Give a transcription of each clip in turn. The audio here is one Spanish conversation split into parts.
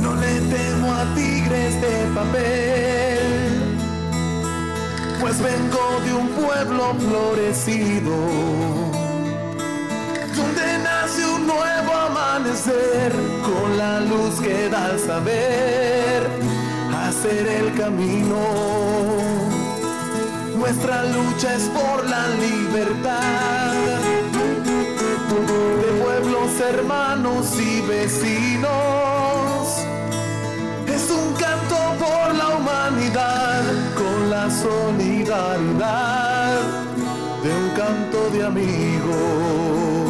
No le temo a tigres de papel, pues vengo de un pueblo florecido, donde nace un nuevo amanecer con la luz que da al saber hacer el camino. Nuestra lucha es por la libertad de pueblos hermanos y vecinos. Es un canto por la humanidad con la solidaridad de un canto de amigo que nace de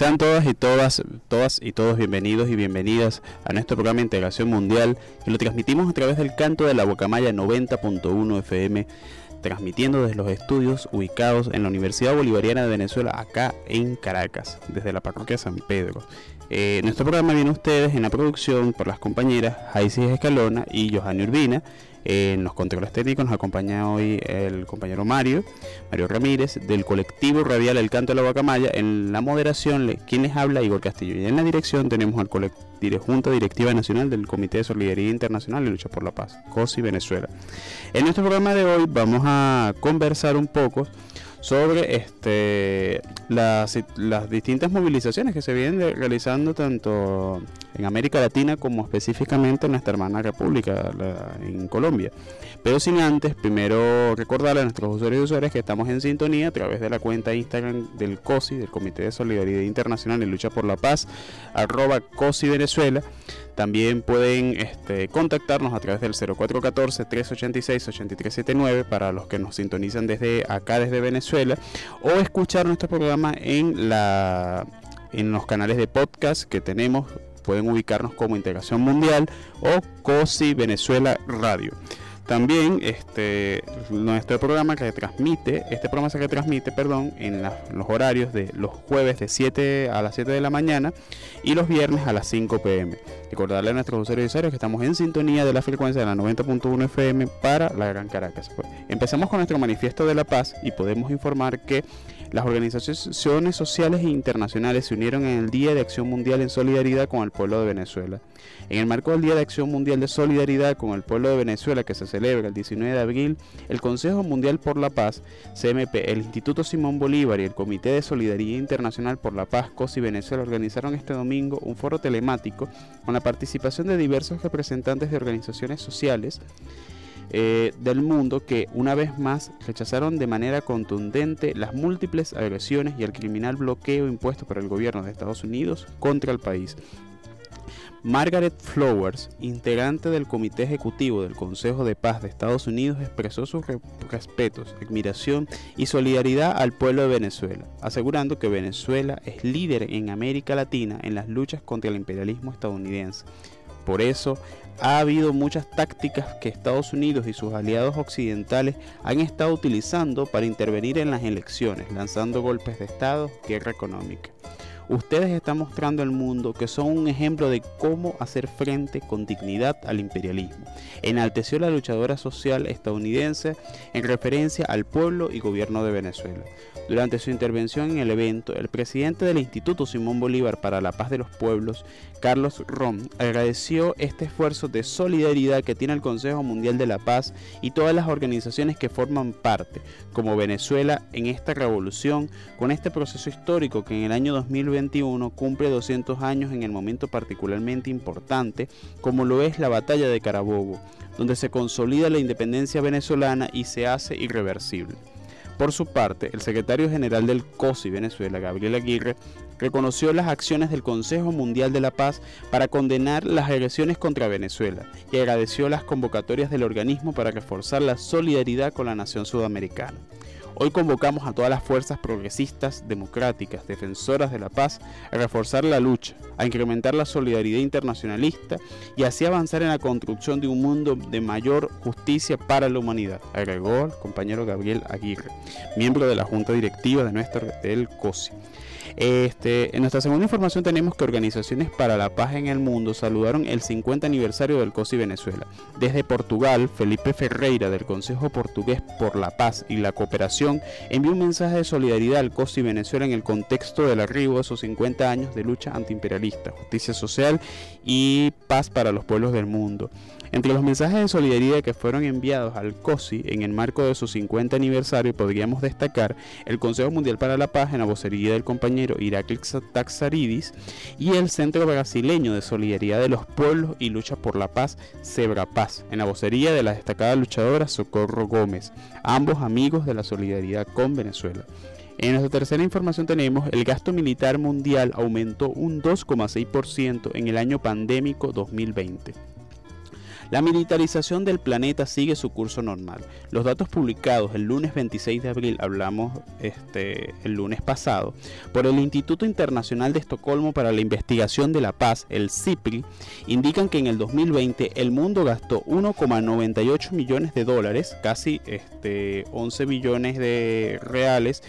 Sean todas y todas, todas y todos bienvenidos y bienvenidas a nuestro programa Integración Mundial que lo transmitimos a través del canto de la Bocamaya 90.1 FM, transmitiendo desde los estudios ubicados en la Universidad Bolivariana de Venezuela, acá en Caracas, desde la parroquia San Pedro. Eh, nuestro programa viene a ustedes en la producción por las compañeras Jaisis Escalona y Johanny Urbina. Eh, en los controles técnicos nos acompaña hoy el compañero Mario, Mario Ramírez, del colectivo radial El Canto de la Guacamaya. En la moderación, quien les habla, Igor Castillo. Y en la dirección tenemos al colec- dire- Junta Directiva Nacional del Comité de Solidaridad Internacional y Lucha por la Paz, COSI Venezuela. En nuestro programa de hoy vamos a conversar un poco sobre este las, las distintas movilizaciones que se vienen realizando tanto en América Latina como específicamente en nuestra hermana república la- en Colombia. Pero sin antes, primero recordarle a nuestros usuarios y usuarias que estamos en sintonía a través de la cuenta Instagram del COSI, del Comité de Solidaridad Internacional y Lucha por la Paz, arroba COSI Venezuela. También pueden este, contactarnos a través del 0414-386-8379 para los que nos sintonizan desde acá, desde Venezuela, o escuchar nuestro programa en, en los canales de podcast que tenemos. Pueden ubicarnos como Integración Mundial o COSI Venezuela Radio. También este, nuestro programa que transmite, este programa se retransmite, perdón, en los horarios de los jueves de 7 a las 7 de la mañana y los viernes a las 5 pm. Recordarle a nuestros usuarios y usuarias que estamos en sintonía de la frecuencia de la 90.1 FM para la Gran Caracas. Pues, empezamos con nuestro manifiesto de la paz y podemos informar que las organizaciones sociales e internacionales se unieron en el Día de Acción Mundial en solidaridad con el pueblo de Venezuela. En el marco del Día de Acción Mundial de Solidaridad con el pueblo de Venezuela que se celebra el 19 de abril, el Consejo Mundial por la Paz, CMP, el Instituto Simón Bolívar y el Comité de Solidaridad Internacional por la Paz, COSI Venezuela organizaron este domingo un foro telemático con la participación de diversos representantes de organizaciones sociales eh, del mundo que una vez más rechazaron de manera contundente las múltiples agresiones y el criminal bloqueo impuesto por el gobierno de Estados Unidos contra el país. Margaret Flowers, integrante del Comité Ejecutivo del Consejo de Paz de Estados Unidos, expresó sus respetos, admiración y solidaridad al pueblo de Venezuela, asegurando que Venezuela es líder en América Latina en las luchas contra el imperialismo estadounidense. Por eso, ha habido muchas tácticas que Estados Unidos y sus aliados occidentales han estado utilizando para intervenir en las elecciones, lanzando golpes de Estado, guerra económica. Ustedes están mostrando al mundo que son un ejemplo de cómo hacer frente con dignidad al imperialismo. Enalteció la luchadora social estadounidense en referencia al pueblo y gobierno de Venezuela. Durante su intervención en el evento, el presidente del Instituto Simón Bolívar para la Paz de los Pueblos, Carlos Rom, agradeció este esfuerzo de solidaridad que tiene el Consejo Mundial de la Paz y todas las organizaciones que forman parte, como Venezuela, en esta revolución, con este proceso histórico que en el año 2021 cumple 200 años en el momento particularmente importante, como lo es la batalla de Carabobo, donde se consolida la independencia venezolana y se hace irreversible. Por su parte, el secretario general del COSI Venezuela, Gabriel Aguirre, reconoció las acciones del Consejo Mundial de la Paz para condenar las agresiones contra Venezuela y agradeció las convocatorias del organismo para reforzar la solidaridad con la nación sudamericana. Hoy convocamos a todas las fuerzas progresistas, democráticas, defensoras de la paz a reforzar la lucha, a incrementar la solidaridad internacionalista y así avanzar en la construcción de un mundo de mayor justicia para la humanidad, agregó el compañero Gabriel Aguirre, miembro de la Junta Directiva de nuestro del COSI. Este, en nuestra segunda información tenemos que organizaciones para la paz en el mundo saludaron el 50 aniversario del COSI Venezuela. Desde Portugal, Felipe Ferreira del Consejo Portugués por la Paz y la Cooperación envió un mensaje de solidaridad al COSI Venezuela en el contexto del arribo de sus 50 años de lucha antiimperialista, justicia social y paz para los pueblos del mundo. Entre los mensajes de solidaridad que fueron enviados al COSI en el marco de su 50 aniversario podríamos destacar el Consejo Mundial para la Paz en la vocería del compañero Iraklis Taxaridis y el Centro Brasileño de Solidaridad de los Pueblos y Lucha por la Paz, Cebra Paz, en la vocería de la destacada luchadora Socorro Gómez, ambos amigos de la solidaridad con Venezuela. En nuestra tercera información tenemos el gasto militar mundial aumentó un 2,6% en el año pandémico 2020. La militarización del planeta sigue su curso normal. Los datos publicados el lunes 26 de abril, hablamos este, el lunes pasado, por el Instituto Internacional de Estocolmo para la Investigación de la Paz, el CIPRI, indican que en el 2020 el mundo gastó 1,98 millones de dólares, casi este, 11 billones de reales,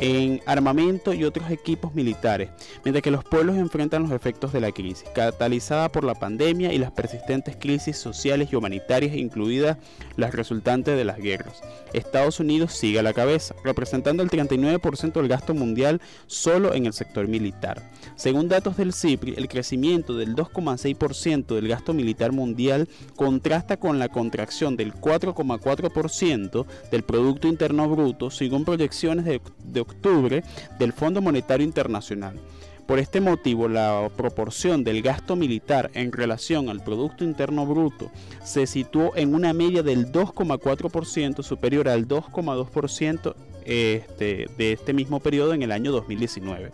en armamento y otros equipos militares, mientras que los pueblos enfrentan los efectos de la crisis, catalizada por la pandemia y las persistentes crisis sociales y humanitarias, incluidas las resultantes de las guerras. Estados Unidos sigue a la cabeza, representando el 39% del gasto mundial solo en el sector militar. Según datos del CIPRI, el crecimiento del 2,6% del gasto militar mundial contrasta con la contracción del 4,4% del Producto Interno Bruto, según proyecciones de, octubre del Fondo Monetario Internacional. Por este motivo, la proporción del gasto militar en relación al Producto Interno Bruto se situó en una media del 2,4% superior al 2,2% este, de este mismo periodo en el año 2019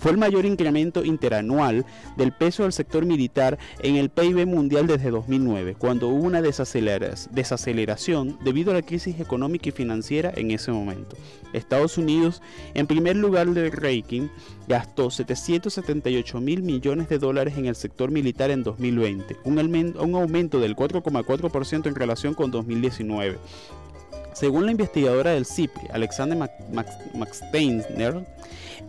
fue el mayor incremento interanual del peso del sector militar en el PIB mundial desde 2009, cuando hubo una desaceleración debido a la crisis económica y financiera en ese momento. Estados Unidos, en primer lugar del ranking, gastó 778 mil millones de dólares en el sector militar en 2020, un, aumento del 4,4% en relación con 2019. Según la investigadora del CIPRI, Alexander McSteiner,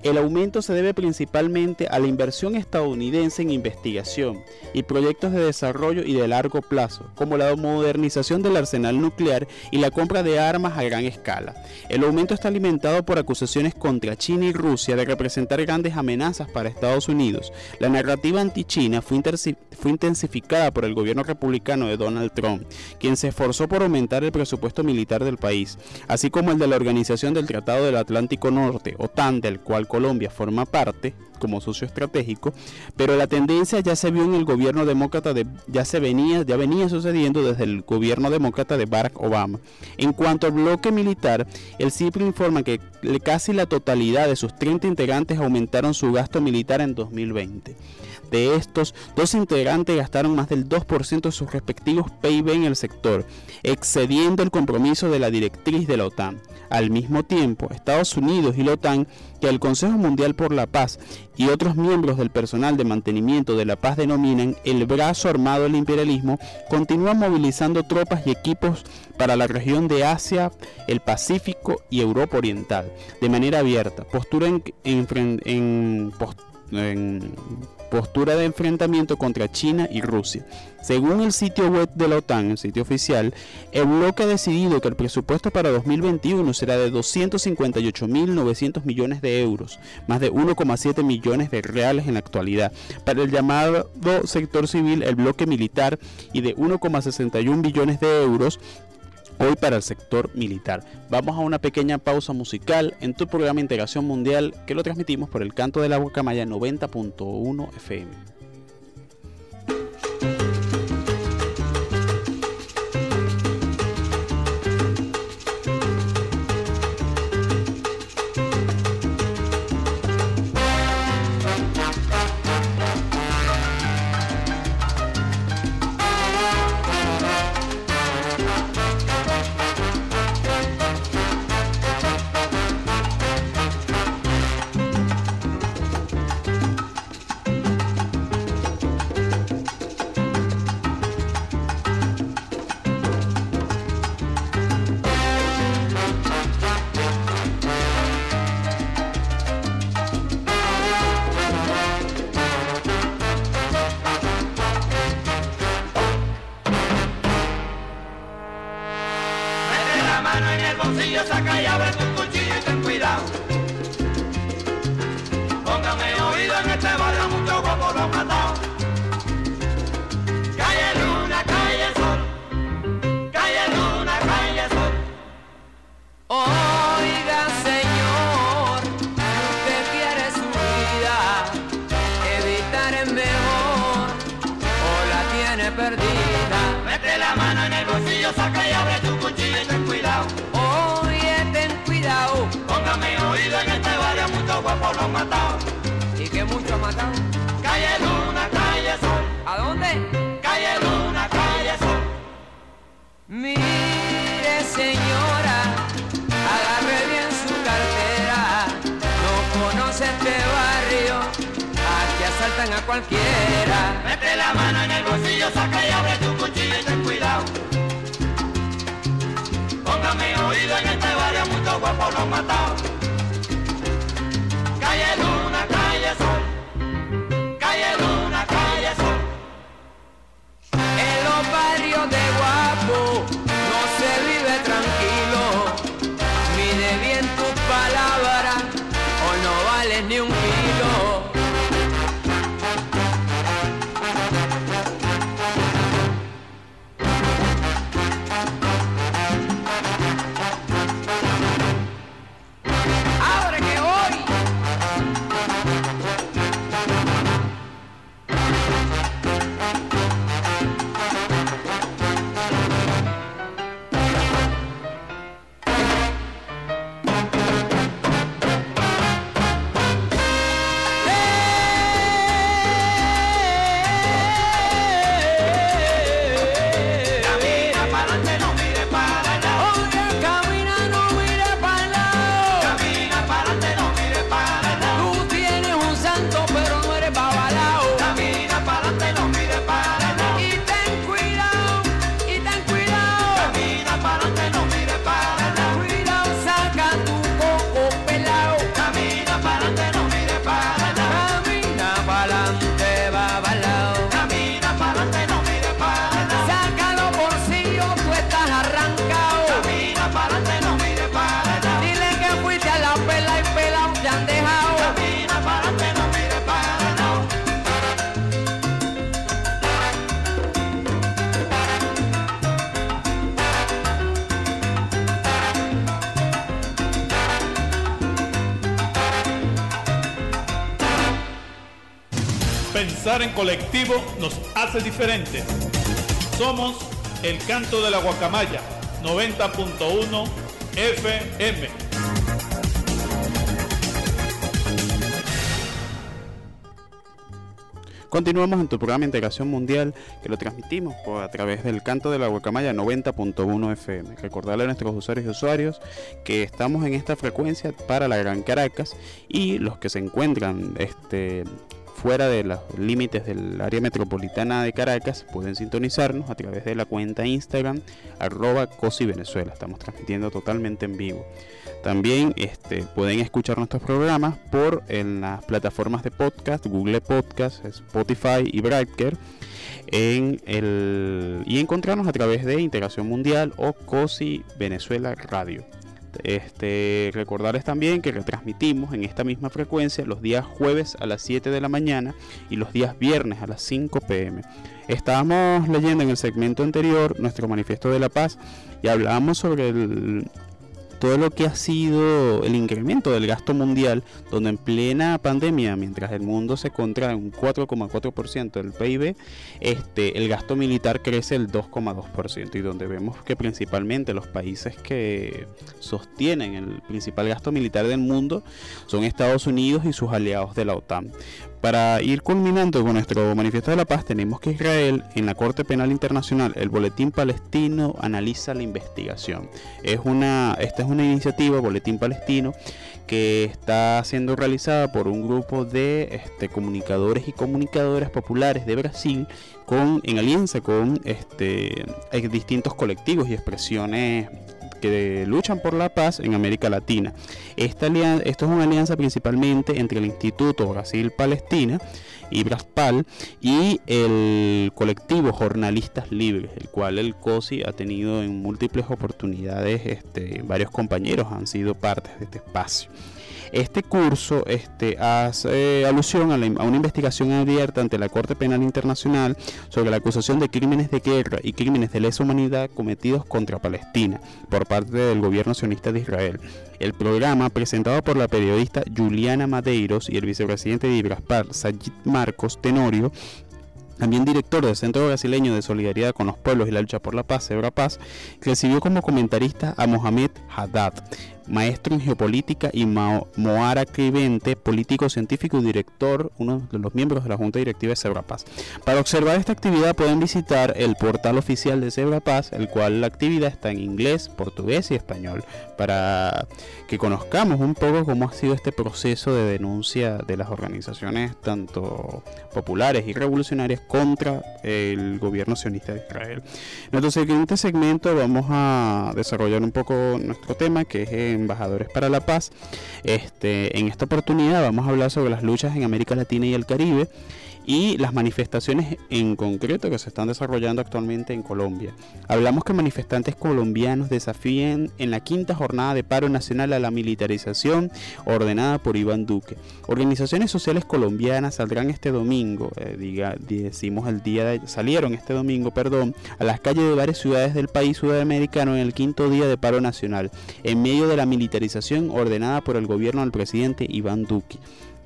el aumento se debe principalmente a la inversión estadounidense en investigación y proyectos de desarrollo y de largo plazo, como la modernización del arsenal nuclear y la compra de armas a gran escala. El aumento está alimentado por acusaciones contra China y Rusia de representar grandes amenazas para Estados Unidos. La narrativa anti-China fue, fue intensificada por el gobierno republicano de Donald Trump, quien se esforzó por aumentar el presupuesto militar de del país, así como el de la Organización del Tratado del Atlántico Norte, OTAN, del cual Colombia forma parte como socio estratégico, pero la tendencia ya se vio en el gobierno demócrata de ya se venía ya venía sucediendo desde el gobierno demócrata de Barack Obama. En cuanto al bloque militar, el CIPRI informa que casi la totalidad de sus 30 integrantes aumentaron su gasto militar en 2020. De estos, dos integrantes gastaron más del 2% de sus respectivos PIB en el sector, excediendo el compromiso de la directriz de la OTAN. Al mismo tiempo, Estados Unidos y la OTAN, que el Consejo Mundial por la Paz y otros miembros del personal de mantenimiento de la paz denominan el brazo armado del imperialismo, continúan movilizando tropas y equipos para la región de Asia, el Pacífico y Europa Oriental, de manera abierta, postura en, en, en postura de enfrentamiento contra China y Rusia. Según el sitio web de la OTAN, el sitio oficial, el bloque ha decidido que el presupuesto para 2021 será de 258.900 millones de euros, más de 1,7 millones de reales en la actualidad, para el llamado sector civil, el bloque militar, y de 1,61 billones de euros hoy para el sector militar. Vamos a una pequeña pausa musical en tu programa Integración Mundial que lo transmitimos por el canto de la Guacamaya 90.1 FM. a cualquiera. Mete la mano en el bolsillo, saca y abre tu cuchillo y ten cuidado. Póngame oído en este barrio, muchos guapos los matados. Calle Luna, calle Sol. Calle Luna, calle Sol. En los barrios de guapo Pensar en colectivo nos hace diferentes. Somos el canto de la guacamaya 90.1 FM. Continuamos en tu programa Integración Mundial que lo transmitimos a través del canto de la Guacamaya 90.1 FM. Recordarle a nuestros usuarios y usuarios que estamos en esta frecuencia para la Gran Caracas y los que se encuentran este, fuera de los límites del área metropolitana de Caracas pueden sintonizarnos a través de la cuenta Instagram arroba Cosi Venezuela. Estamos transmitiendo totalmente en vivo. También este, pueden escuchar nuestros programas por en las plataformas de podcast, Google Podcast, Spotify y Breaker. En el, y encontrarnos a través de Integración Mundial o COSI Venezuela Radio. Este, recordarles también que retransmitimos en esta misma frecuencia los días jueves a las 7 de la mañana y los días viernes a las 5 pm. Estábamos leyendo en el segmento anterior nuestro manifiesto de la paz y hablábamos sobre el, todo lo que ha sido el incremento del gasto mundial, donde en plena pandemia, mientras el mundo se contrae un 4,4% del PIB, este, el gasto militar crece el 2,2% y donde vemos que principalmente los países que sostienen el principal gasto militar del mundo son Estados Unidos y sus aliados de la OTAN. Para ir culminando con nuestro manifiesto de la paz, tenemos que Israel, en la Corte Penal Internacional, el Boletín Palestino analiza la investigación. Es una, esta es una iniciativa, Boletín Palestino, que está siendo realizada por un grupo de este, comunicadores y comunicadoras populares de Brasil con, en alianza con este, distintos colectivos y expresiones que luchan por la paz en América Latina. Esta esto es una alianza principalmente entre el Instituto Brasil-Palestina y Braspal y el colectivo Jornalistas Libres, el cual el COSI ha tenido en múltiples oportunidades, este, varios compañeros han sido parte de este espacio. Este curso este, hace alusión a, una investigación abierta ante la Corte Penal Internacional sobre la acusación de crímenes de guerra y crímenes de lesa humanidad cometidos contra Palestina por parte del gobierno sionista de Israel. El programa, presentado por la periodista Juliana Madeiros y el vicepresidente de Ibraspar, Sajid Marcos Tenorio, también director del Centro Brasileño de Solidaridad con los Pueblos y la Lucha por la Paz, Sebra Paz, recibió como comentarista a Mohamed Haddad, maestro en geopolítica, y Moara Crivente, político científico y director, uno de los miembros de la Junta Directiva de Zebra Paz. Para observar esta actividad pueden visitar el portal oficial de Zebra Paz, el cual la actividad está en inglés, portugués y español, para que conozcamos un poco cómo ha sido este proceso de denuncia de las organizaciones tanto populares y revolucionarias contra el gobierno sionista de Israel. En nuestro siguiente segmento vamos a desarrollar un poco nuestro tema que es Embajadores para la Paz. Este, en esta oportunidad vamos a hablar sobre las luchas en América Latina y el Caribe y las manifestaciones en concreto que se están desarrollando actualmente en Colombia. Hablamos que manifestantes colombianos desafían en la quinta jornada de paro nacional a la militarización ordenada por Iván Duque. Organizaciones sociales colombianas saldrán este domingo, eh, diga, decimos el día de, salieron este domingo, perdón, a las calles de varias ciudades del país sudamericano en el quinto día de paro nacional, en medio de la militarización ordenada por el gobierno del presidente Iván Duque.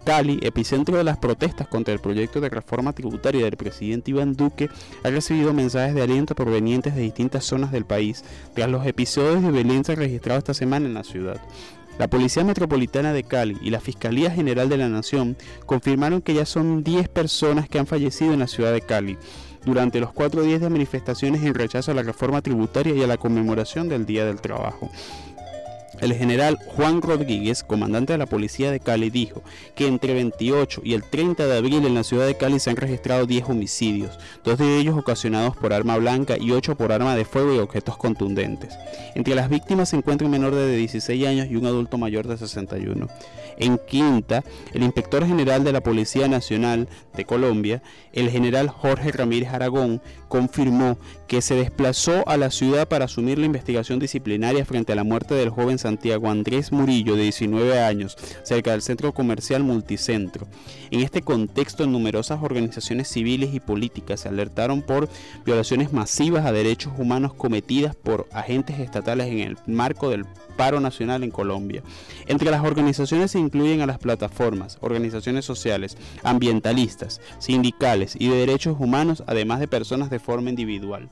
Cali, epicentro de las protestas contra el proyecto de reforma tributaria del presidente Iván Duque, ha recibido mensajes de aliento provenientes de distintas zonas del país tras los episodios de violencia registrados esta semana en la ciudad. La Policía Metropolitana de Cali y la Fiscalía General de la Nación confirmaron que ya son 10 personas que han fallecido en la ciudad de Cali durante los cuatro días de manifestaciones en rechazo a la reforma tributaria y a la conmemoración del Día del Trabajo. El general Juan Rodríguez, comandante de la policía de Cali, dijo que entre 28 y el 30 de abril en la ciudad de Cali se han registrado 10 homicidios, dos de ellos ocasionados por arma blanca y 8 por arma de fuego y objetos contundentes. Entre las víctimas se encuentra un menor de 16 años y un adulto mayor de 61. En Quinta, el inspector general de la Policía Nacional de Colombia, el general Jorge Ramírez Aragón, confirmó que se desplazó a la ciudad para asumir la investigación disciplinaria frente a la muerte del joven Santiago Andrés Murillo, de 19 años, cerca del centro comercial Multicentro. En este contexto, numerosas organizaciones civiles y políticas se alertaron por violaciones masivas a derechos humanos cometidas por agentes estatales en el marco del paro nacional en Colombia. Entre las organizaciones se incluyen a las plataformas, organizaciones sociales, ambientalistas, sindicales y de derechos humanos, además de personas de forma individual.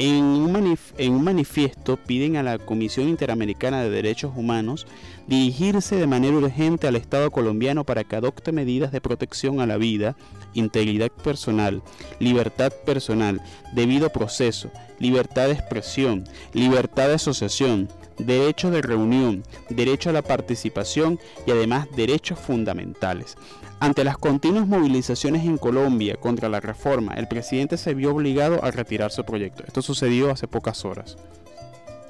En un, manifiesto piden a la Comisión Interamericana de Derechos Humanos dirigirse de manera urgente al Estado colombiano para que adopte medidas de protección a la vida, integridad personal, libertad personal, debido proceso, libertad de expresión, libertad de asociación, derecho de reunión, derecho a la participación y además derechos fundamentales. Ante las continuas movilizaciones en Colombia contra la reforma, el presidente se vio obligado a retirar su proyecto. Esto sucedió hace pocas horas.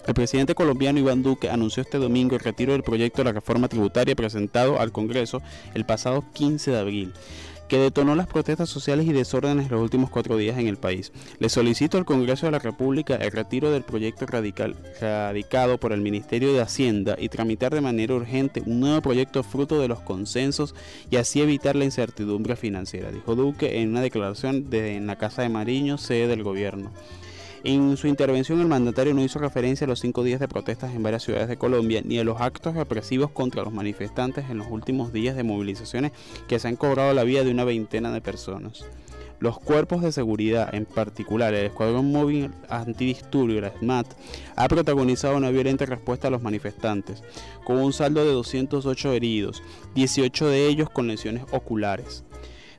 El presidente colombiano Iván Duque anunció este domingo el retiro del proyecto de la reforma tributaria presentado al Congreso el pasado 15 de abril que detonó las protestas sociales y desórdenes los últimos cuatro días en el país. Le solicito al Congreso de la República el retiro del proyecto radical, radicado por el Ministerio de Hacienda y tramitar de manera urgente un nuevo proyecto fruto de los consensos y así evitar la incertidumbre financiera, dijo Duque en una declaración de, en la Casa de Mariño, sede del gobierno. En su intervención el mandatario no hizo referencia a los cinco días de protestas en varias ciudades de Colombia ni a los actos represivos contra los manifestantes en los últimos días de movilizaciones que se han cobrado la vida de una veintena de personas. Los cuerpos de seguridad, en particular el Escuadrón Móvil Antidisturbio, la SMAT, ha protagonizado una violenta respuesta a los manifestantes, con un saldo de 208 heridos, 18 de ellos con lesiones oculares.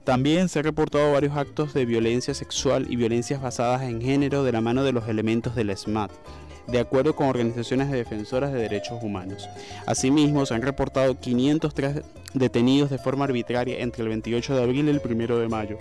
También se han reportado varios actos de violencia sexual y violencias basadas en género de la mano de los elementos del SMAT, de acuerdo con organizaciones de defensoras de derechos humanos. Asimismo, se han reportado 503 detenidos de forma arbitraria entre el 28 de abril y el 1 de mayo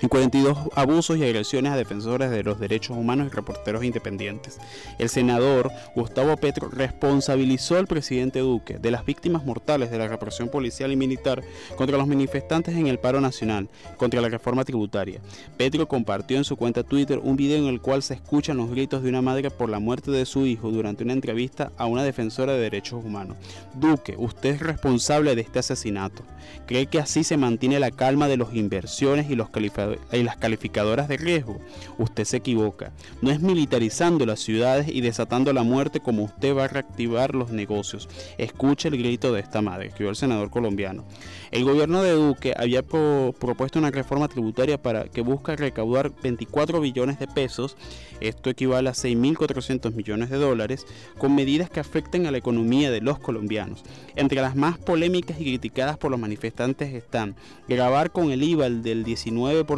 en 42 abusos y agresiones a defensores de los derechos humanos y reporteros independientes. El senador Gustavo Petro responsabilizó al presidente Duque de las víctimas mortales de la represión policial y militar contra los manifestantes en el paro nacional contra la reforma tributaria. Petro compartió en su cuenta Twitter un video en el cual se escuchan los gritos de una madre por la muerte de su hijo durante una entrevista a una defensora de derechos humanos. Duque, usted es responsable de este asesinato. ¿Cree que así se mantiene la calma de las inversiones y los calificados y las calificadoras de riesgo. Usted se equivoca. No es militarizando las ciudades y desatando la muerte como usted va a reactivar los negocios. Escuche el grito de esta madre, escribió el senador colombiano. El gobierno de Duque había propuesto una reforma tributaria para que busca recaudar 24 billones de pesos, esto equivale a 6.400 millones de dólares, con medidas que afecten a la economía de los colombianos. Entre las más polémicas y criticadas por los manifestantes están grabar con el IVA del 19%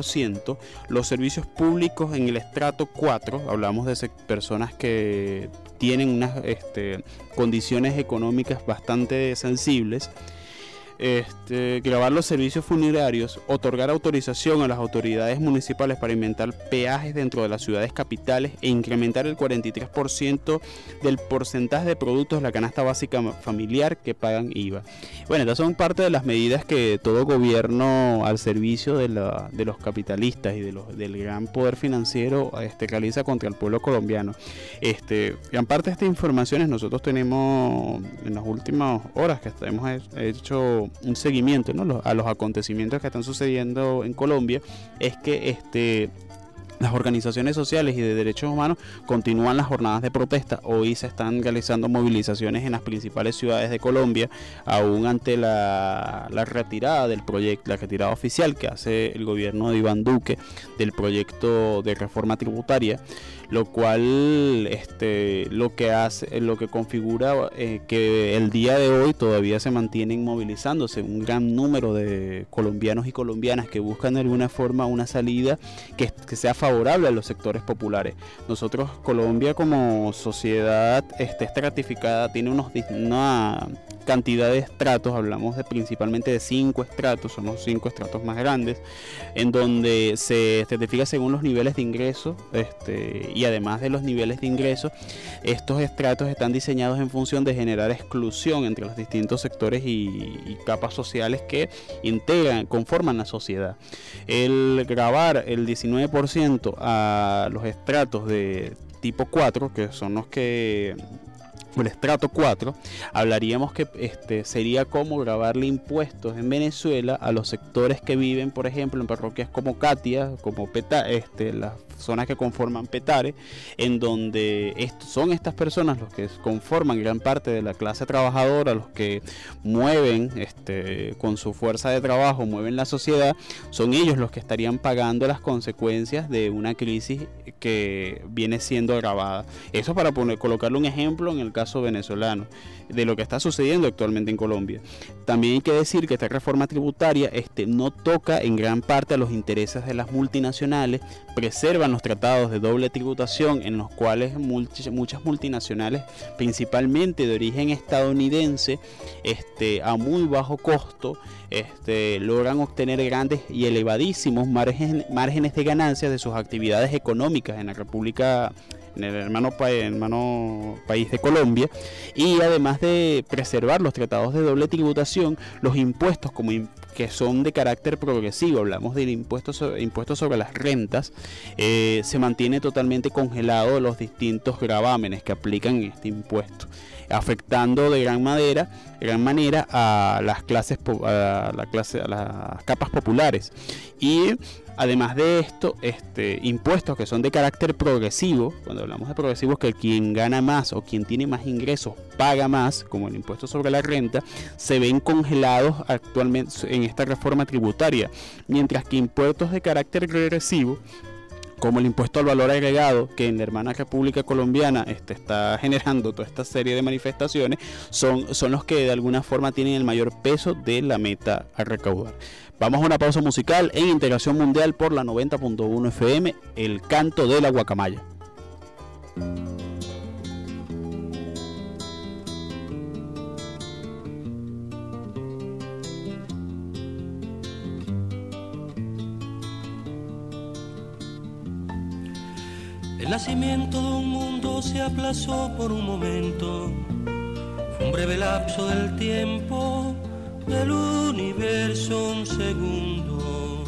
los servicios públicos en el estrato 4, hablamos de personas que tienen unas este, condiciones económicas bastante sensibles, este, grabar los servicios funerarios, otorgar autorización a las autoridades municipales para inventar peajes dentro de las ciudades capitales e incrementar el 43% del porcentaje de productos de la canasta básica familiar que pagan IVA. Bueno, estas son parte de las medidas que todo gobierno al servicio de, los capitalistas y de los, del gran poder financiero este, realiza contra el pueblo colombiano. Este, gran parte de estas informaciones nosotros tenemos en las últimas horas que hemos hecho un seguimiento a los acontecimientos que están sucediendo en Colombia es que este las organizaciones sociales y de derechos humanos continúan las jornadas de protesta. Hoy se están realizando movilizaciones en las principales ciudades de Colombia, aún ante la, retirada del proyecto, la retirada oficial que hace el gobierno de Iván Duque del proyecto de reforma tributaria lo cual este, lo que hace, lo que configura eh, que el día de hoy todavía se mantienen movilizándose un gran número de colombianos y colombianas que buscan de alguna forma una salida que, sea favorable a los sectores populares. Nosotros, Colombia como sociedad este, estratificada, tiene unos, una cantidad de estratos, hablamos de principalmente de cinco estratos, son los cinco estratos más grandes, en donde se estratifica según los niveles de ingreso este, y además de los niveles de ingreso, estos estratos están diseñados en función de generar exclusión entre los distintos sectores y, capas sociales que integran, conforman la sociedad. El grabar el 19% a los estratos de tipo 4, que son los que el estrato 4, hablaríamos que este, sería como grabarle impuestos en Venezuela a los sectores que viven, por ejemplo, en parroquias como Katia, como Peta, este, las zonas que conforman Petare, en donde son estas personas los que conforman gran parte de la clase trabajadora, los que mueven este, con su fuerza de trabajo, mueven la sociedad, son ellos los que estarían pagando las consecuencias de una crisis que viene siendo agravada. Eso para poner, colocarle un ejemplo en el caso venezolano de lo que está sucediendo actualmente en Colombia. También hay que decir que esta reforma tributaria este, no toca en gran parte a los intereses de las multinacionales, preservan los tratados de doble tributación en los cuales muchas multinacionales, principalmente de origen estadounidense, este, a muy bajo costo, este, logran obtener grandes y elevadísimos márgenes de ganancias de sus actividades económicas en la República en el hermano, país de Colombia, y además de preservar los tratados de doble tributación, los impuestos como que son de carácter progresivo, hablamos del impuesto sobre, impuesto sobre las rentas, eh, se mantiene totalmente congelado los distintos gravámenes que aplican este impuesto afectando de gran manera, gran manera a las clases a la clase a las capas populares. Y Además de esto, este, impuestos que son de carácter progresivo, cuando hablamos de progresivos, que quien gana más o quien tiene más ingresos paga más, como el impuesto sobre la renta, se ven congelados actualmente en esta reforma tributaria, mientras que impuestos de carácter regresivo como el impuesto al valor agregado que en la hermana República Colombiana este, está generando toda esta serie de manifestaciones, son, son los que de alguna forma tienen el mayor peso de la meta a recaudar. Vamos a una pausa musical en Integración Mundial por la 90.1 FM, El Canto de la Guacamaya. El nacimiento de un mundo se aplazó por un momento, fue un breve lapso del tiempo del universo un segundo.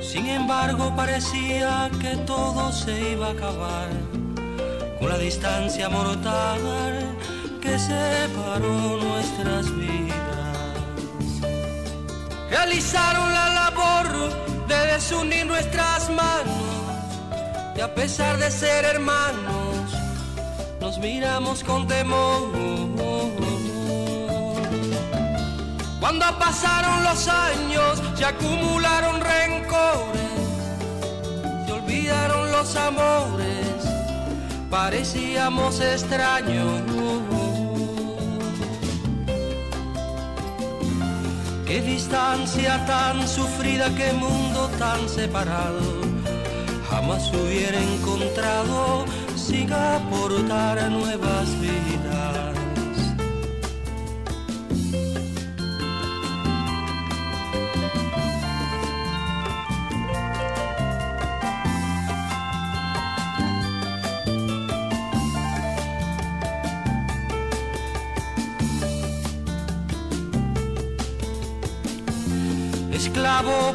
Sin embargo parecía que todo se iba a acabar con la distancia mortal que separó nuestras vidas. Realizaron la labor de desunir nuestras manos y a pesar de ser hermanos nos miramos con temor. Cuando pasaron los años se acumularon rencores, se olvidaron los amores, parecíamos extraños. Qué distancia tan sufrida, qué mundo tan separado, jamás hubiera encontrado sin aportar nuevas vidas.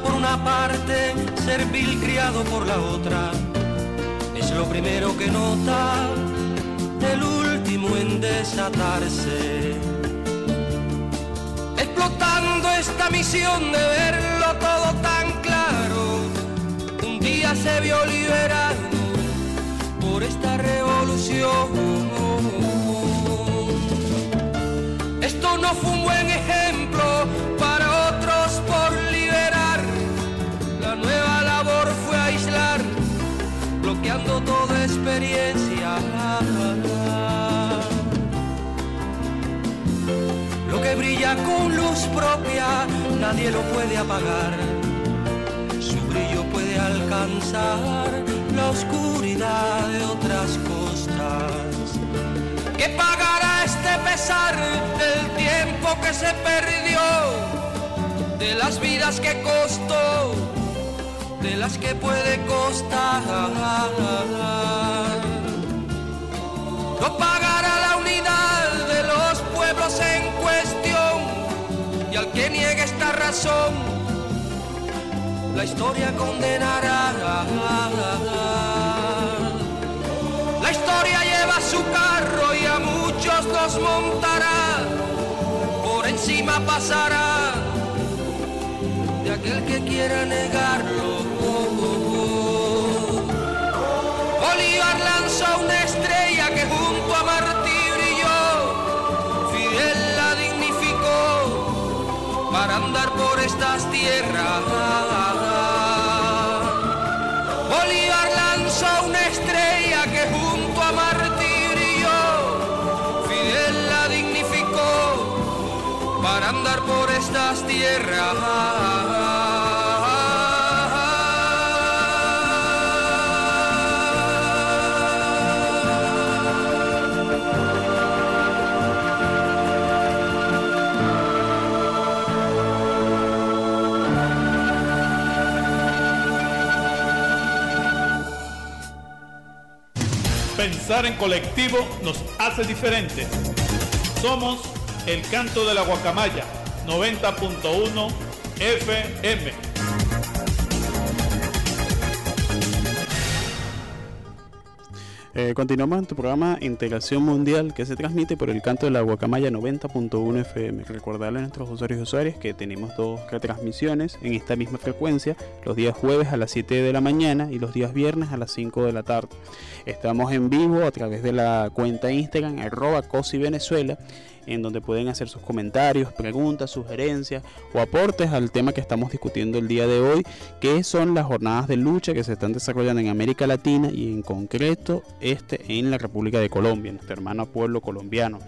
Por una parte, servil criado por la otra lo primero que nota, el último en desatarse. Explotando esta misión de verlo todo tan claro, un día se vio liberado por esta revolución. Esto no fue un buen ejemplo bloqueando toda experiencia. Lo que brilla con luz propia, nadie lo puede apagar. Su brillo puede alcanzar la oscuridad de otras costas. ¿Qué pagará este pesar del tiempo que se perdió? De las vidas que costó de las que puede costar. No pagará la unidad de los pueblos en cuestión y al que niegue esta razón la historia condenará. La historia lleva su carro y a muchos nos montará, por encima pasará aquel que quiera negarlo. Bolívar lanzó una estrella que junto a Martí brilló, Fidel la dignificó para andar por estas tierras. Bolívar lanzó una estrella que junto a Martí brilló, Fidel la dignificó para andar por estas tierras. Pensar en colectivo nos hace diferentes. Somos el canto de la guacamaya 90.1 FM. Eh, continuamos en tu programa Integración Mundial que se transmite por el canto de la Guacamaya 90.1 FM. Recordarle a nuestros usuarios y usuarias que tenemos dos retransmisiones en esta misma frecuencia, los días jueves a las 7 de la mañana y los días viernes a las 5 de la tarde. Estamos en vivo a través de la cuenta Instagram arroba Cosi Venezuela en donde pueden hacer sus comentarios, preguntas, sugerencias o aportes al tema que estamos discutiendo el día de hoy, que son las jornadas de lucha que se están desarrollando en América Latina y en concreto este en la República de Colombia, nuestro hermano pueblo colombiano.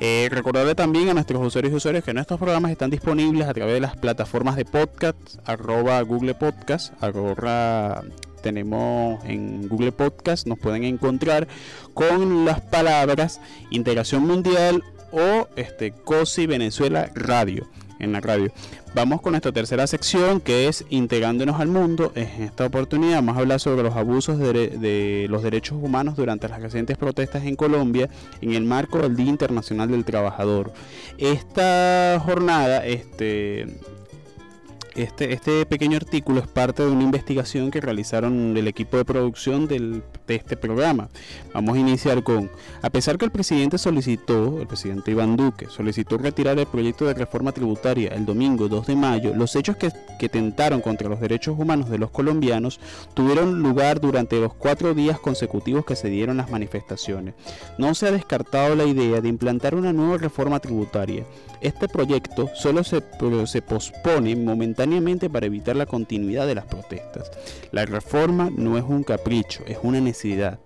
Eh, recordarle también a nuestros usuarios y usuarios que nuestros programas están disponibles a través de las plataformas de podcast, arroba Google Podcast, arroba tenemos en Google Podcast, nos pueden encontrar con las palabras Integración Mundial o este COSI Venezuela Radio en la radio. Vamos con nuestra tercera sección que es Integrándonos al Mundo. En esta oportunidad vamos a hablar sobre los abusos de, de, los derechos humanos durante las recientes protestas en Colombia en el marco del Día Internacional del Trabajador. Esta jornada este, este, este pequeño artículo es parte de una investigación que realizaron el equipo de producción del, de este programa. Vamos a iniciar con, a pesar que el presidente solicitó, el presidente Iván Duque, solicitó retirar el proyecto de reforma tributaria el domingo 2 de mayo, los hechos que, que tentaron contra los derechos humanos de los colombianos tuvieron lugar durante los cuatro días consecutivos que se dieron las manifestaciones. No se ha descartado la idea de implantar una nueva reforma tributaria. Este proyecto solo se, se pospone momentáneamente para evitar la continuidad de las protestas. La reforma no es un capricho, es una necesidad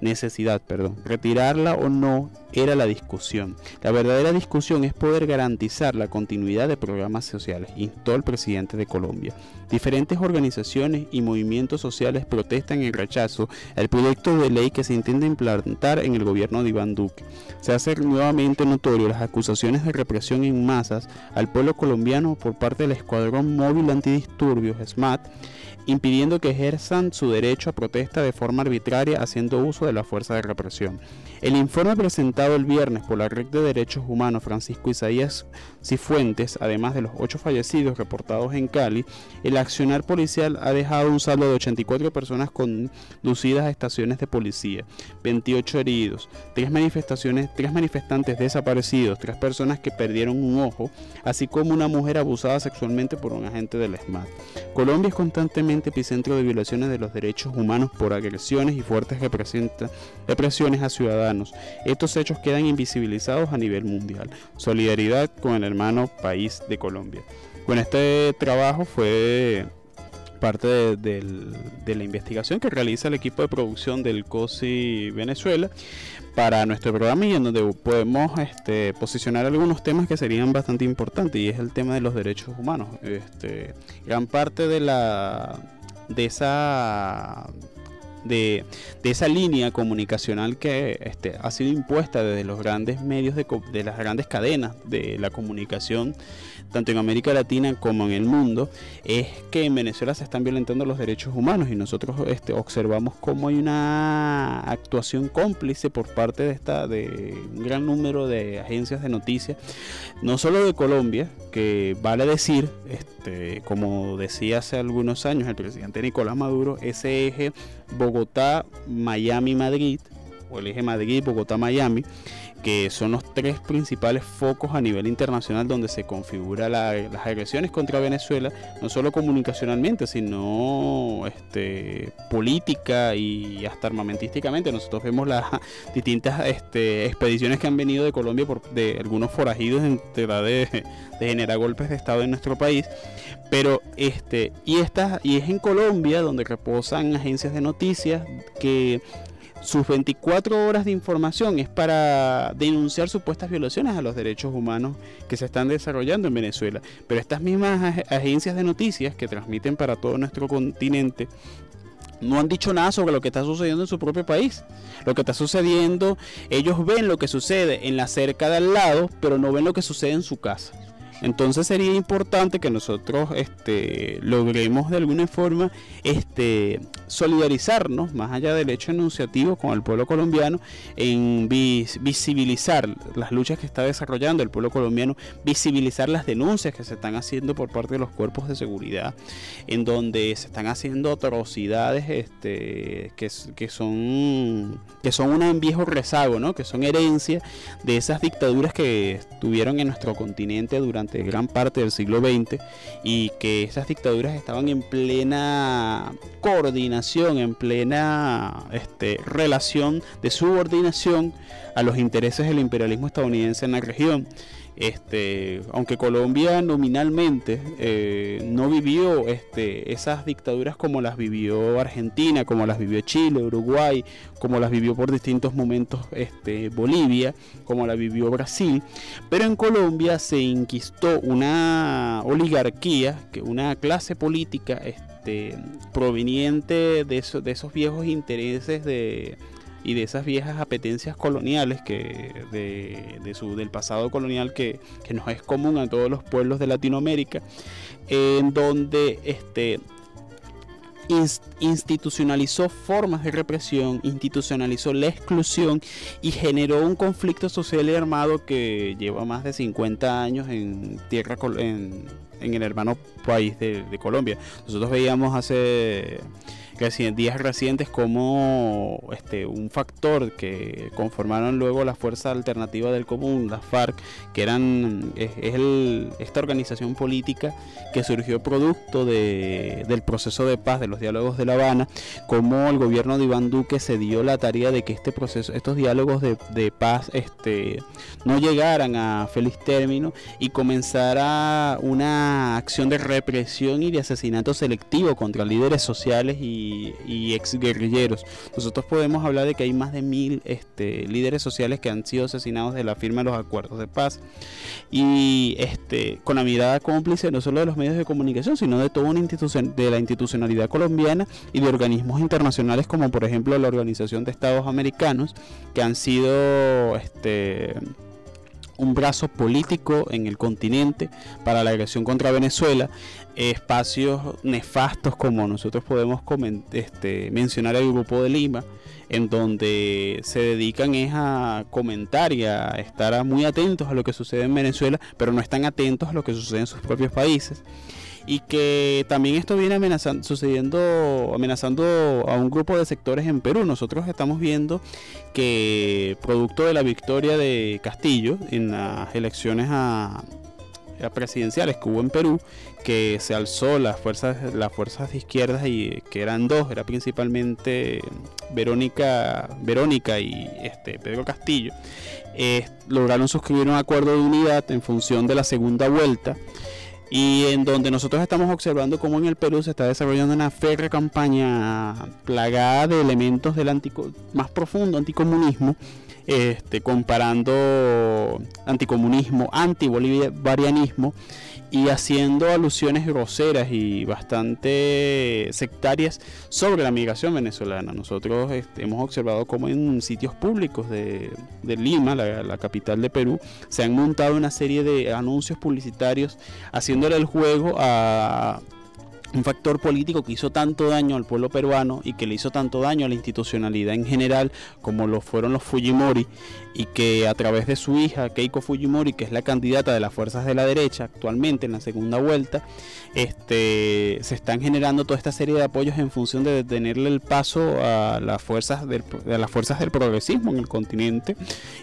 necesidad, perdón. Retirarla o no era la discusión. La verdadera discusión es poder garantizar la continuidad de programas sociales, instó el presidente de Colombia. Diferentes organizaciones y movimientos sociales protestan en rechazo al proyecto de ley que se intenta implantar en el gobierno de Iván Duque. Se hace nuevamente notorio las acusaciones de represión en masas al pueblo colombiano por parte del Escuadrón Móvil Antidisturbios, SMAT, impidiendo que ejerzan su derecho a protesta de forma arbitraria haciendo uso de la fuerza de represión. El informe presentado el viernes por la Red de Derechos Humanos Francisco Isaías Cifuentes, además de los ocho fallecidos reportados en Cali, el accionar policial ha dejado un saldo de 84 personas conducidas a estaciones de policía, 28 heridos, tres manifestaciones, tres manifestantes desaparecidos, tres personas que perdieron un ojo, así como una mujer abusada sexualmente por un agente del SMAT. Colombia es constantemente epicentro de violaciones de los derechos humanos por agresiones y fuertes represiones a ciudadanos. Estos hechos quedan invisibilizados a nivel mundial. Solidaridad con el hermano país de Colombia. Bueno, este trabajo fue parte de, la investigación que realiza el equipo de producción del COSI Venezuela para nuestro programa y en donde podemos este, posicionar algunos temas que serían bastante importantes y es el tema de los derechos humanos. Este, gran parte de la de esa de, esa línea comunicacional que este, ha sido impuesta desde los grandes medios de, las grandes cadenas de la comunicación tanto en América Latina como en el mundo, es que en Venezuela se están violentando los derechos humanos. Y nosotros este, observamos cómo hay una actuación cómplice por parte de esta de un gran número de agencias de noticias, no solo de Colombia, que vale decir, este, como decía hace algunos años el presidente Nicolás Maduro, ese eje Bogotá, Miami, Madrid, o el eje Madrid, Bogotá, Miami, que son los tres principales focos a nivel internacional donde se configura las agresiones contra Venezuela, no solo comunicacionalmente, sino este, política y hasta armamentísticamente. Nosotros vemos las distintas este, expediciones que han venido de Colombia por, de algunos forajidos en de, de generar golpes de Estado en nuestro país. Pero este, y, esta, y es en Colombia donde reposan agencias de noticias que sus 24 horas de información es para denunciar supuestas violaciones a los derechos humanos que se están desarrollando en Venezuela. Pero estas mismas agencias de noticias que transmiten para todo nuestro continente no han dicho nada sobre lo que está sucediendo en su propio país. Lo que está sucediendo, ellos ven lo que sucede en la cerca de al lado, pero no ven lo que sucede en su casa. Entonces sería importante que nosotros este, logremos de alguna forma este, solidarizarnos, más allá del hecho enunciativo, con el pueblo colombiano, en visibilizar las luchas que está desarrollando el pueblo colombiano, visibilizar las denuncias que se están haciendo por parte de los cuerpos de seguridad, en donde se están haciendo atrocidades este, que, son, que son un viejo rezago, ¿no? que son herencia de esas dictaduras que estuvieron en nuestro continente durante gran parte del siglo XX y que esas dictaduras estaban en plena coordinación en plena este, relación de subordinación a los intereses del imperialismo estadounidense en la región. Este, aunque Colombia nominalmente eh, no vivió este, esas dictaduras como las vivió Argentina, como las vivió Chile, Uruguay, como las vivió por distintos momentos este, Bolivia, como la vivió Brasil, pero en Colombia se inquistó una oligarquía, una clase política este, proveniente de, de esos viejos intereses de y de esas viejas apetencias coloniales que de, del pasado colonial que, que, nos es común a todos los pueblos de Latinoamérica, en donde este, institucionalizó formas de represión, institucionalizó la exclusión y generó un conflicto social y armado que lleva más de 50 años en tierra en, en el hermano país de Colombia. Nosotros veíamos hace días recientes como este, un factor que conformaron luego la Fuerza Alternativa del Común, las FARC, que eran es, esta organización política que surgió producto de, del proceso de paz, de los diálogos de La Habana, como el gobierno de Iván Duque se dio la tarea de que este proceso, estos diálogos de, de paz este, no llegaran a feliz término y comenzara una acción de represión y de asesinato selectivo contra líderes sociales y y, ex guerrilleros. Nosotros podemos hablar de que hay más de mil este, líderes sociales que han sido asesinados de la firma de los acuerdos de paz y este, con la mirada cómplice no solo de los medios de comunicación, sino de toda una institución, de la institucionalidad colombiana y de organismos internacionales como por ejemplo la Organización de Estados Americanos que han sido este, un brazo político en el continente para la agresión contra Venezuela, espacios nefastos como nosotros podemos este, mencionar el Grupo de Lima, en donde se dedican es a comentar y a estar muy atentos a lo que sucede en Venezuela, pero no están atentos a lo que sucede en sus propios países y que también esto viene amenazando, sucediendo, amenazando a un grupo de sectores en Perú. Nosotros estamos viendo que producto de la victoria de Castillo en las elecciones a, presidenciales que hubo en Perú, que se alzó las fuerzas, las fuerzas de izquierdas y que eran dos, era principalmente Verónica, Verónica y este Pedro Castillo, eh, lograron suscribir un acuerdo de unidad en función de la segunda vuelta y en donde nosotros estamos observando cómo en el Perú se está desarrollando una férrea campaña plagada de elementos del más profundo anticomunismo este, comparando anticomunismo, antibolivarianismo y haciendo alusiones groseras y bastante sectarias sobre la migración venezolana. Nosotros este, hemos observado cómo en sitios públicos de, Lima, la, capital de Perú, se han montado una serie de anuncios publicitarios haciéndole el juego a un factor político que hizo tanto daño al pueblo peruano y que le hizo tanto daño a la institucionalidad en general como lo fueron los Fujimori y que a través de su hija Keiko Fujimori, que es la candidata de las fuerzas de la derecha actualmente en la segunda vuelta, este, se están generando toda esta serie de apoyos en función de detenerle el paso a las fuerzas del, las fuerzas del progresismo en el continente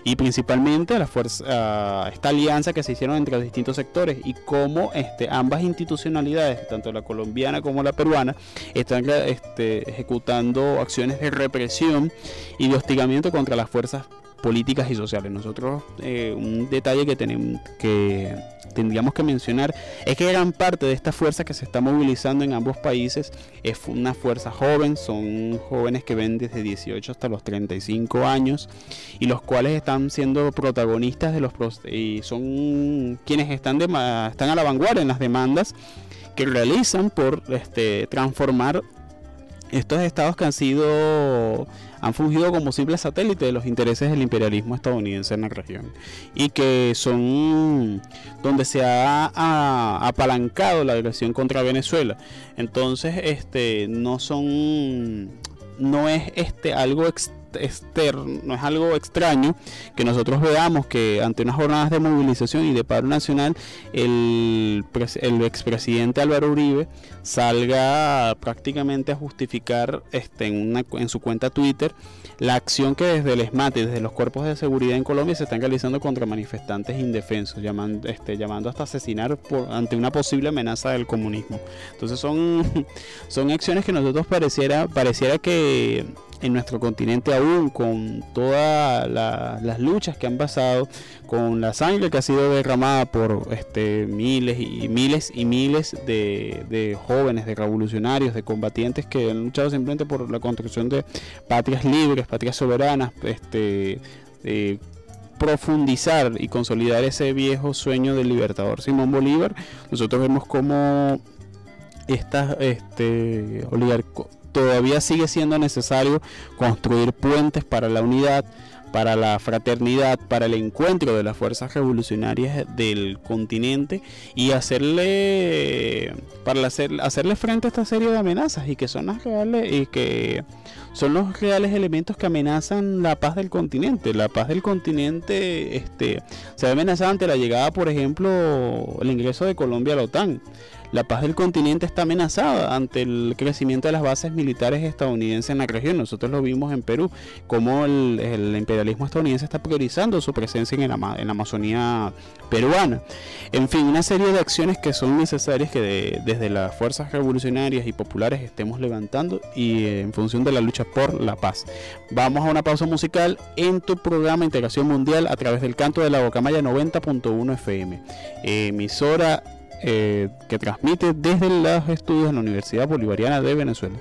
y principalmente a, la fuerza, a esta alianza que se hicieron entre los distintos sectores y cómo este, ambas institucionalidades, tanto la colombiana como la peruana, están este, ejecutando acciones de represión y de hostigamiento contra las fuerzas políticas y sociales. Nosotros eh, un detalle que tenemos que tendríamos que mencionar es que gran parte de esta fuerza que se está movilizando en ambos países es una fuerza joven, son jóvenes que ven desde 18 hasta los 35 años y los cuales están siendo protagonistas de los y son quienes están de, están a la vanguardia en las demandas que realizan por este transformar estos estados que han sido han fungido como simples satélites de los intereses del imperialismo estadounidense en la región y que son donde se ha, apalancado la agresión contra Venezuela. Entonces, este no son no es este algo externo externo, no es algo extraño que nosotros veamos que ante unas jornadas de movilización y de paro nacional, el, el expresidente Álvaro Uribe salga prácticamente a justificar este, en, su cuenta Twitter la acción que desde el ESMAT y desde los cuerpos de seguridad en Colombia se están realizando contra manifestantes indefensos, llamando, este, llamando hasta asesinar ante una posible amenaza del comunismo. Entonces son, son acciones que nosotros pareciera, pareciera que en nuestro continente aún, con todas las luchas que han pasado, con la sangre que ha sido derramada por este, miles y miles y miles de, jóvenes, de revolucionarios, de combatientes que han luchado simplemente por la construcción de patrias libres, patrias soberanas, este, profundizar y consolidar ese viejo sueño del libertador Simón Bolívar, nosotros vemos como estas este, todavía sigue siendo necesario construir puentes para la unidad, para la fraternidad, para el encuentro de las fuerzas revolucionarias del continente y hacerle para hacer, hacerle frente a esta serie de amenazas y que son las reales y que son los reales elementos que amenazan la paz del continente. La paz del continente este, se ve amenazada ante la llegada, por ejemplo, el ingreso de Colombia a la OTAN la paz del continente está amenazada ante el crecimiento de las bases militares estadounidenses en la región. Nosotros lo vimos en Perú, como el, imperialismo estadounidense está priorizando su presencia en, la Amazonía peruana. En fin, una serie de acciones que son necesarias que desde las fuerzas revolucionarias y populares estemos levantando y en función de la lucha por la paz. Vamos a una pausa musical en tu programa Integración Mundial a través del canto de la Bocamaya 90.1 FM. emisora eh, que transmite desde los estudios de la Universidad Bolivariana de Venezuela.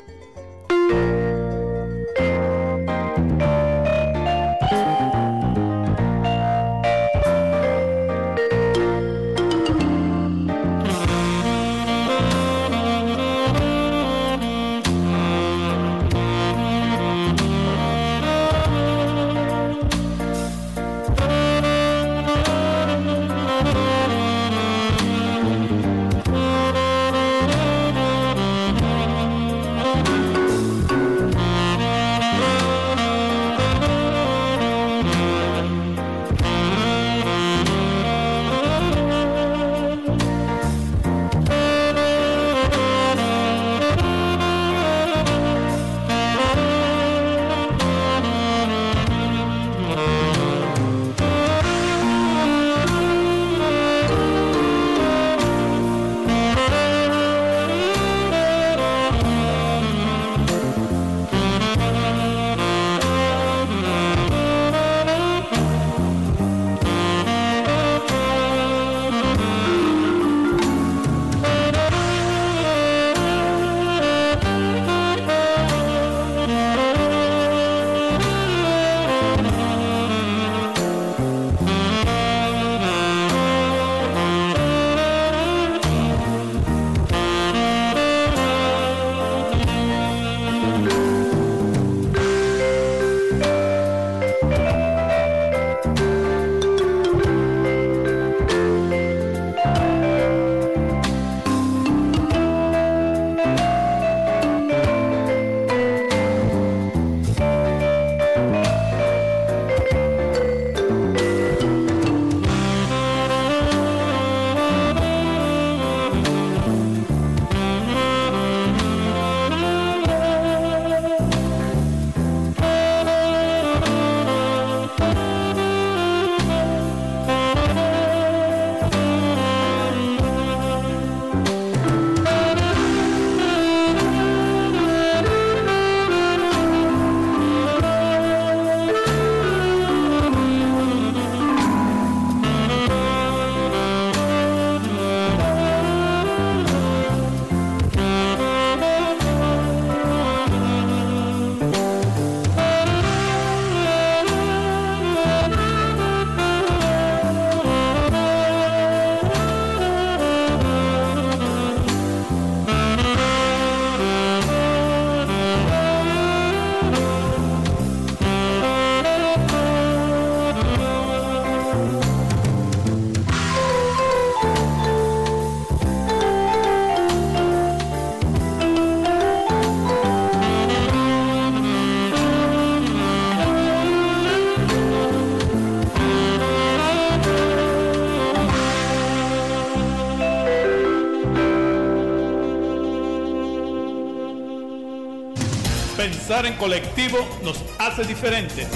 En colectivo nos hace diferentes.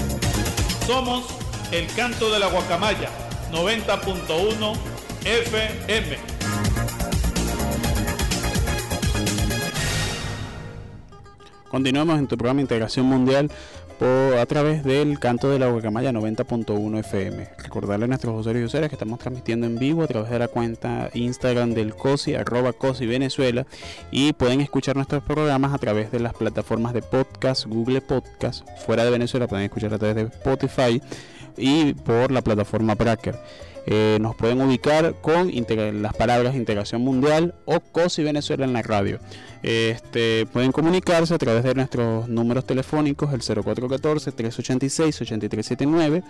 Somos el canto de la guacamaya 90.1 FM. Continuamos en tu programa Integración Mundial a través del canto de la guacamaya 90.1 FM. Recordarle a nuestros usuarios y usuarias que estamos transmitiendo en vivo a través de la cuenta Instagram del COSI, arroba COSI Venezuela, y pueden escuchar nuestros programas a través de las plataformas de podcast, Google Podcast, fuera de Venezuela pueden escuchar a través de Spotify y por la plataforma Bracker. Eh, nos pueden ubicar con las palabras integración mundial o COSI Venezuela en la radio. Este, pueden comunicarse a través de nuestros números telefónicos, el 0414-386-8379,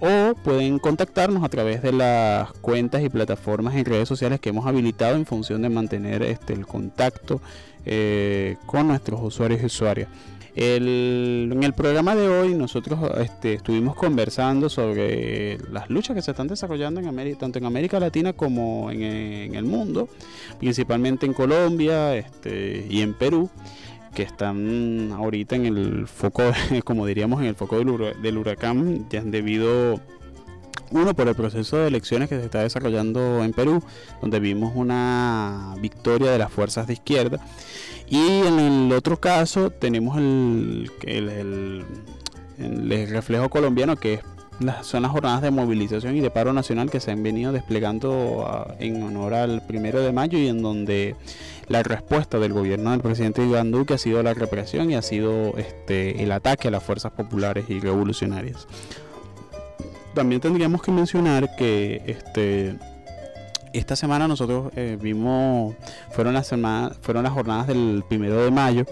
o pueden contactarnos a través de las cuentas y plataformas en redes sociales que hemos habilitado en función de mantener este, el contacto eh, con nuestros usuarios y usuarias en el programa de hoy nosotros este, estuvimos conversando sobre las luchas que se están desarrollando en América, tanto en América Latina como en, el mundo, principalmente en Colombia este, y en Perú que están ahorita en el foco, como diríamos, en el foco del, huracán, ya debido uno por el proceso de elecciones que se está desarrollando en Perú, donde vimos una victoria de las fuerzas de izquierda y en el otro caso tenemos el, el, reflejo colombiano que son las jornadas de movilización y de paro nacional que se han venido desplegando ah, en honor al primero de mayo y en donde la respuesta del gobierno del presidente Iván Duque ha sido la represión y ha sido este, el ataque a las fuerzas populares y revolucionarias. También tendríamos que mencionar que este, esta semana nosotros eh, vimos, fueron las, fueron las jornadas del primero de mayo,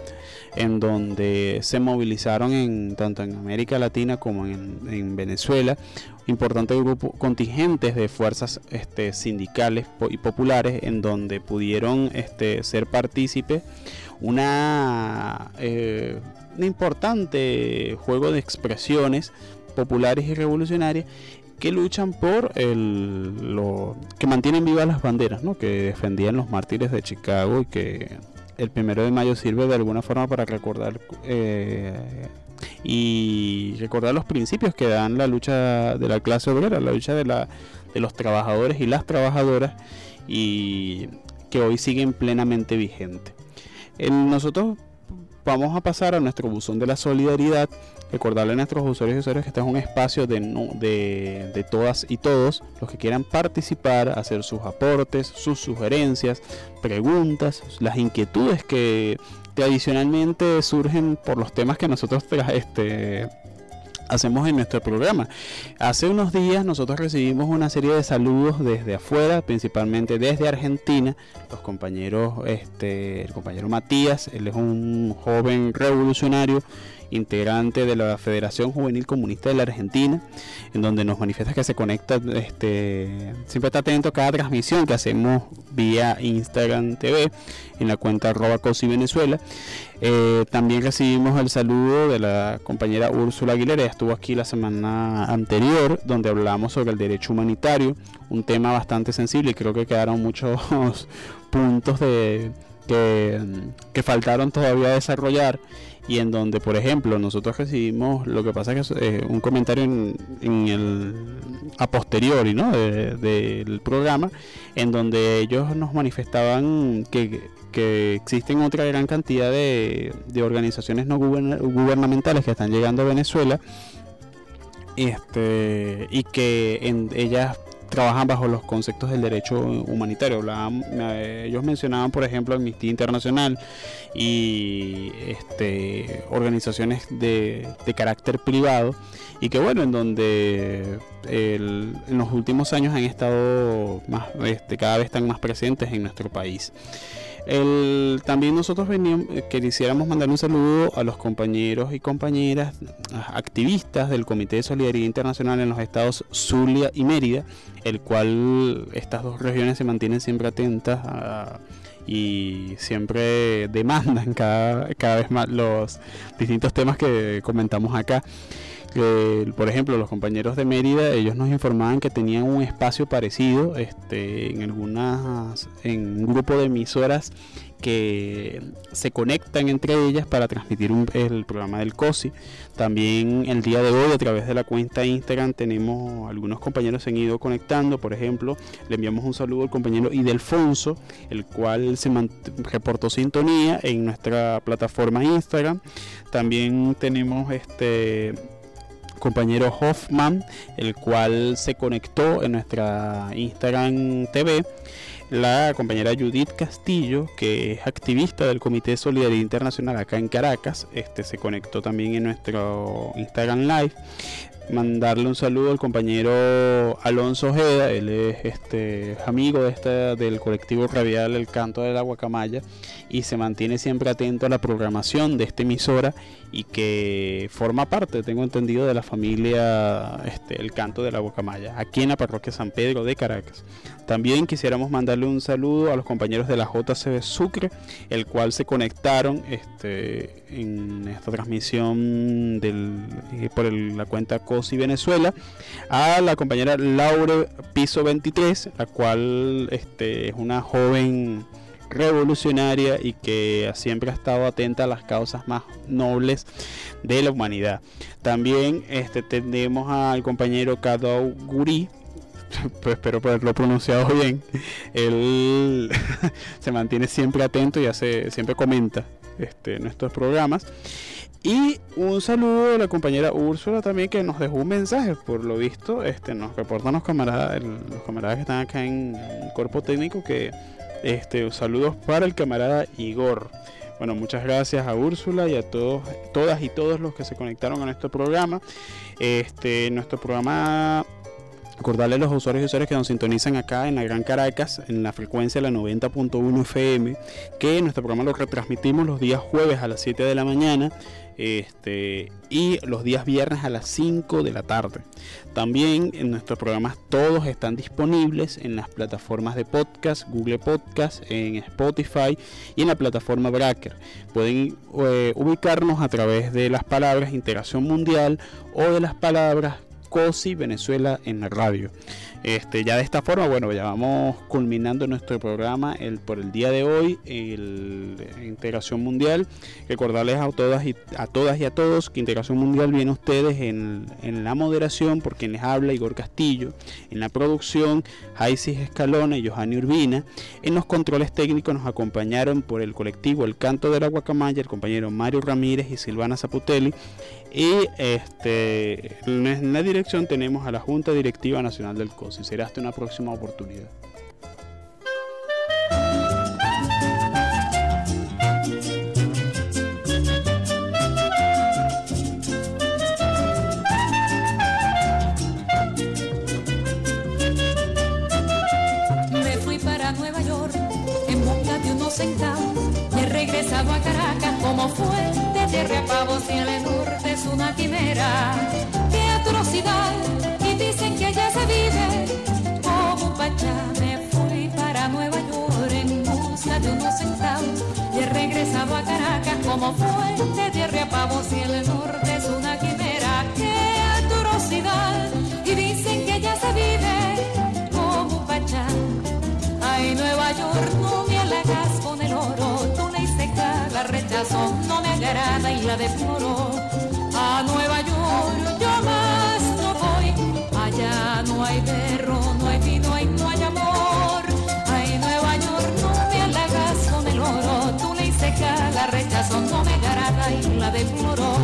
en donde se movilizaron en, tanto en América Latina como en, Venezuela importantes grupos contingentes de fuerzas este, sindicales y populares en donde pudieron este, ser partícipes. Una, eh, un importante juego de expresiones populares y revolucionarias que luchan por el, lo, que mantienen vivas las banderas, ¿no? que defendían los mártires de Chicago y que el primero de mayo sirve de alguna forma para recordar eh, y recordar los principios que dan la lucha de la clase obrera, la lucha de, la, de los trabajadores y las trabajadoras y que hoy siguen plenamente vigentes. nosotros vamos a pasar a nuestro buzón de la solidaridad. Recordarle a nuestros usuarios y usuarios que este es un espacio de, de, todas y todos los que quieran participar, hacer sus aportes, sus sugerencias, preguntas, las inquietudes que tradicionalmente surgen por los temas que nosotros este, hacemos en nuestro programa. Hace unos días nosotros recibimos una serie de saludos desde afuera, principalmente desde Argentina. Los compañeros, este, el compañero Matías, él es un joven revolucionario integrante de la Federación Juvenil Comunista de la Argentina, en donde nos manifiesta que se conecta, este, siempre está atento a cada transmisión que hacemos vía Instagram TV en la cuenta arroba Venezuela. Eh, también recibimos el saludo de la compañera Úrsula Aguilera, estuvo aquí la semana anterior, donde hablamos sobre el derecho humanitario, un tema bastante sensible y creo que quedaron muchos puntos de, que, que faltaron todavía desarrollar y en donde, por ejemplo, nosotros recibimos, lo que pasa es que eh, un comentario en, el a posteriori ¿no? del programa, en donde ellos nos manifestaban que, que existen otra gran cantidad de, de organizaciones no gubernamentales que están llegando a Venezuela este, y que en ellas trabajan bajo los conceptos del derecho humanitario. ellos mencionaban, por ejemplo, Amnistía Internacional y este, organizaciones de, carácter privado y que bueno, en donde en los últimos años han estado más, este, cada vez están más presentes en nuestro país. El, también nosotros veníamos, eh, quisiéramos mandar un saludo a los compañeros y compañeras activistas del Comité de Solidaridad Internacional en los estados Zulia y Mérida, el cual estas dos regiones se mantienen siempre atentas y siempre demandan cada, cada vez más los distintos temas que comentamos acá por ejemplo, los compañeros de Mérida, ellos nos informaban que tenían un espacio parecido este, en algunas, en un grupo de emisoras que se conectan entre ellas para transmitir el programa del COSI. También el día de hoy a través de la cuenta Instagram tenemos algunos compañeros se han ido conectando. Por ejemplo, le enviamos un saludo al compañero Idelfonso, el cual se reportó sintonía en nuestra plataforma Instagram. También tenemos este compañero Hoffman, el cual se conectó en nuestra Instagram TV la compañera Judith Castillo, que es activista del Comité de Solidaridad Internacional acá en Caracas, este se conectó también en nuestro Instagram Live. Mandarle un saludo al compañero Alonso Ojeda, él es este amigo de este, del colectivo radial El Canto de la Guacamaya y se mantiene siempre atento a la programación de esta emisora y que forma parte, tengo entendido, de la familia este, El Canto de la Guacamaya, aquí en la parroquia San Pedro de Caracas. También quisiéramos mandarle un saludo a los compañeros de la JCB Sucre, el cual se conectaron este, en esta transmisión del, eh, por la cuenta COSI Venezuela, a la compañera Laure Piso 23, la cual este, es una joven revolucionaria y que siempre ha estado atenta a las causas más nobles de la humanidad. También este, tenemos al compañero Kadou Guri, pues espero poderlo pronunciado bien. Él se mantiene siempre atento y hace, siempre comenta este, nuestros programas. Y un saludo a la compañera Úrsula también que nos dejó un mensaje, por lo visto, este, nos reportan los camaradas, los camaradas que están acá en el cuerpo técnico que este, saludos para el camarada Igor. Bueno, muchas gracias a Úrsula y a todos, todas y todos los que se conectaron a nuestro programa. Este, nuestro programa Recordarle a los usuarios y usuarios que nos sintonizan acá en la Gran Caracas, en la frecuencia de la 90.1 FM, que nuestro programa lo retransmitimos los días jueves a las 7 de la mañana este, y los días viernes a las 5 de la tarde. También en nuestros programas todos están disponibles en las plataformas de podcast, Google Podcast, en Spotify y en la plataforma Bracker. Pueden eh, ubicarnos a través de las palabras Integración Mundial o de las palabras COSI Venezuela en la radio. Este, ya de esta forma, bueno, ya vamos culminando nuestro programa el, por el día de hoy, el, Integración Mundial. Recordarles a todas, y, a todas y a todos que Integración Mundial viene a ustedes en, la moderación, por quien les habla Igor Castillo, en la producción Jaisis Escalona y Johanny Urbina. En los controles técnicos nos acompañaron por el colectivo El Canto de la Guacamaya, el compañero Mario Ramírez y Silvana Zaputelli. Y este, en la dirección tenemos a la Junta Directiva Nacional del COSI. Será hasta una próxima oportunidad. Como fuente de repavos y el norte es una quimera. ¡Qué atrocidad! Y dicen que allá se vive como un pachá. Ay, Nueva York, no me halagas con el oro, tú le seca la rechazo, no me agrada y la deploro. A Nueva York yo más no voy, allá no hay perro, la deploro.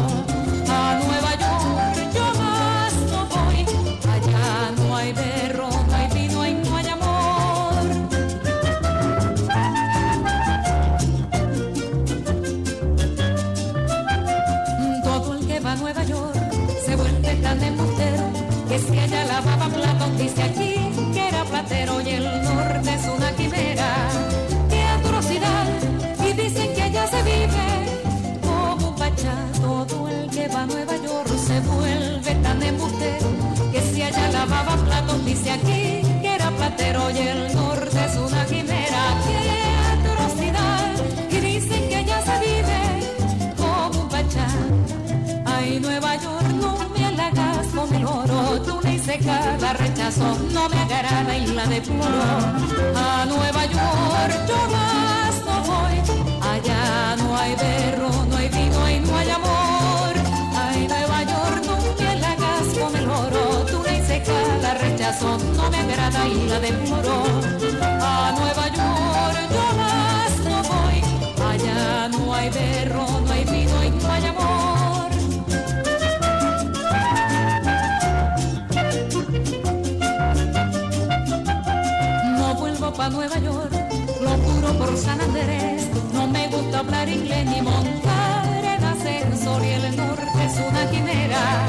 A Nueva York yo más no voy, allá no hay perro, no hay vino y no hay amor. Todo el que va a Nueva York se vuelve tan embustero que si allá lavaba platos dice aquí que era platero y el norte es una Todo el que va a Nueva York se vuelve tan embustero que si allá lavaba platos dice aquí que era platero y el norte es una quimera. ¡Qué atrocidad! Y dicen que allá se vive como un pachá. Ay, Nueva York, no me halagas seca, la rechazo, no me agrada y la depuro. A Nueva York yo más no voy, allá no hay berro, no hay vino y no hay amor. No me agrada y la depuro. A Nueva York yo más no voy, allá no hay berro, no hay vino y no hay amor. pa' Nueva York, lo juro por San Andrés. No me gusta hablar inglés ni montar en ascensor y el norte es una quimera.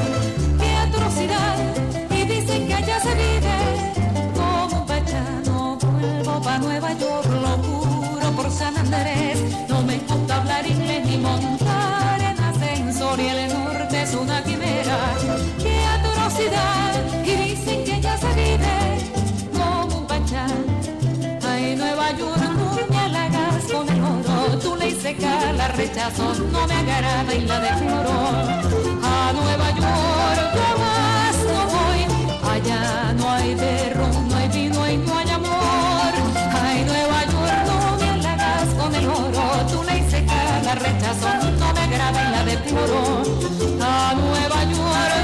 ¡Qué atrocidad! Nueva York, lo juro por San Andrés. No me gusta hablar inglés ni montar en ascensor y el norte es una quimera. ¡Qué atrocidad! Y dicen que ya se vive como un pachá. Ay, Nueva York, puñalagas con el oro. Tú le hice la rechazo, no me agrada y la deploro. A Nueva York, jamás no voy. Allá no hay derrumbe rechazó, no me graben la de tiburón. A Nueva York.